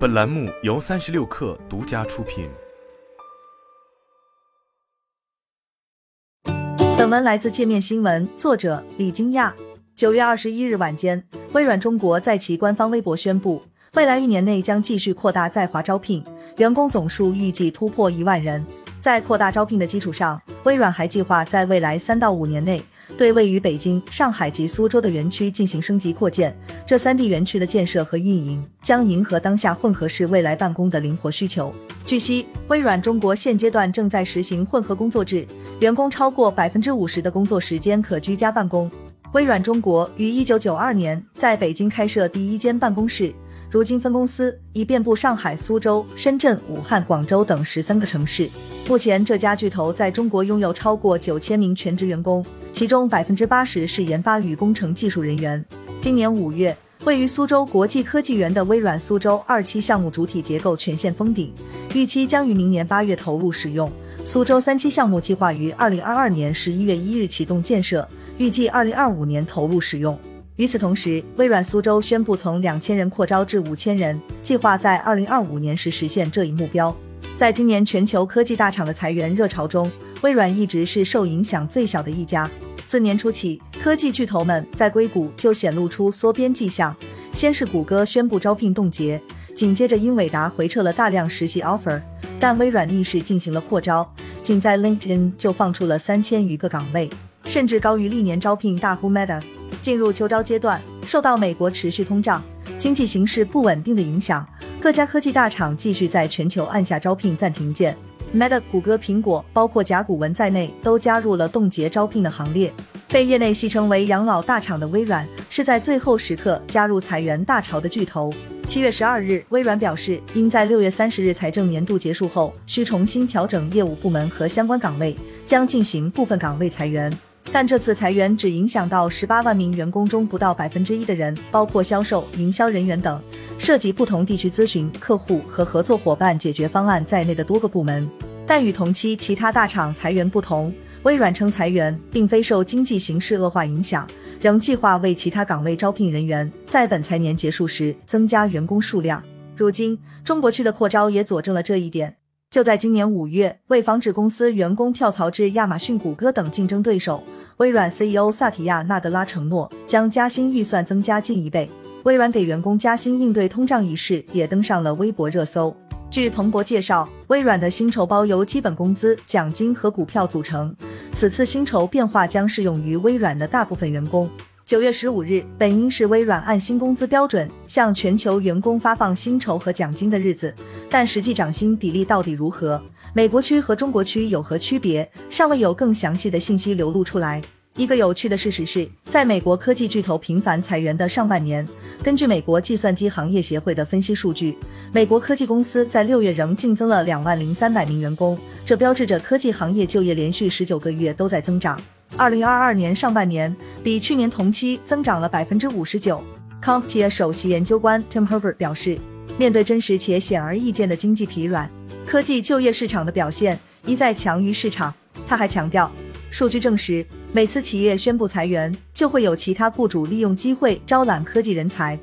本栏目由三十六氪独家出品。本文来自界面新闻，作者李金亚。九月二十一日晚间，微软中国在其官方微博宣布，未来一年内将继续扩大在华招聘，员工总数预计突破一万人。在扩大招聘的基础上，微软还计划在未来三到五年内。对位于北京、上海及苏州的园区进行升级扩建，这三地园区的建设和运营将迎合当下混合式未来办公的灵活需求。据悉，微软中国现阶段正在实行混合工作制，员工超过百分之五十的工作时间可居家办公。微软中国于一九九二年在北京开设第一间办公室。如今分公司已遍布上海、苏州、深圳、武汉、广州等十三个城市。目前，这家巨头在中国拥有超过九千名全职员工，其中百分之八十是研发与工程技术人员。今年五月，位于苏州国际科技园的微软苏州二期项目主体结构全线封顶，预期将于明年八月投入使用。苏州三期项目计划于二零二二年十一月一日启动建设，预计二零二五年投入使用。与此同时，微软苏州宣布从两千人扩招至五千人，计划在二零二五年时实现这一目标。在今年全球科技大厂的裁员热潮中，微软一直是受影响最小的一家。自年初起，科技巨头们在硅谷就显露出缩编迹象，先是谷歌宣布招聘冻结，紧接着英伟达回撤了大量实习 offer，但微软逆势进行了扩招，仅在 LinkedIn 就放出了三千余个岗位，甚至高于历年招聘大户 Meta。进入秋招阶段，受到美国持续通胀、经济形势不稳定的影响，各家科技大厂继续在全球按下招聘暂停键。Meta、谷歌、苹果，包括甲骨文在内，都加入了冻结招聘的行列。被业内戏称为“养老大厂”的微软，是在最后时刻加入裁员大潮的巨头。七月十二日，微软表示，因在六月三十日财政年度结束后需重新调整业务部门和相关岗位，将进行部分岗位裁员。但这次裁员只影响到十八万名员工中不到百分之一的人，包括销售、营销人员等，涉及不同地区咨询客户和合作伙伴解决方案在内的多个部门。但与同期其他大厂裁员不同，微软称裁员并非受经济形势恶化影响，仍计划为其他岗位招聘人员，在本财年结束时增加员工数量。如今，中国区的扩招也佐证了这一点。就在今年五月，为防止公司员工跳槽至亚马逊、谷歌等竞争对手，微软 CEO 萨提亚·纳德拉承诺将加薪预算增加近一倍。微软给员工加薪应对通胀一事也登上了微博热搜。据彭博介绍，微软的薪酬包由基本工资、奖金和股票组成。此次薪酬变化将适用于微软的大部分员工。九月十五日本应是微软按新工资标准向全球员工发放薪酬和奖金的日子，但实际涨薪比例到底如何？美国区和中国区有何区别？尚未有更详细的信息流露出来。一个有趣的事实是，在美国科技巨头频繁裁员的上半年，根据美国计算机行业协会的分析数据，美国科技公司在六月仍净增了两万零三百名员工，这标志着科技行业就业连续十九个月都在增长。二零二二年上半年比去年同期增长了百分之五十九。CompTIA 首席研究官 Tim Herbert 表示，面对真实且显而易见的经济疲软，科技就业市场的表现一再强于市场。他还强调，数据证实，每次企业宣布裁员，就会有其他雇主利用机会招揽科技人才。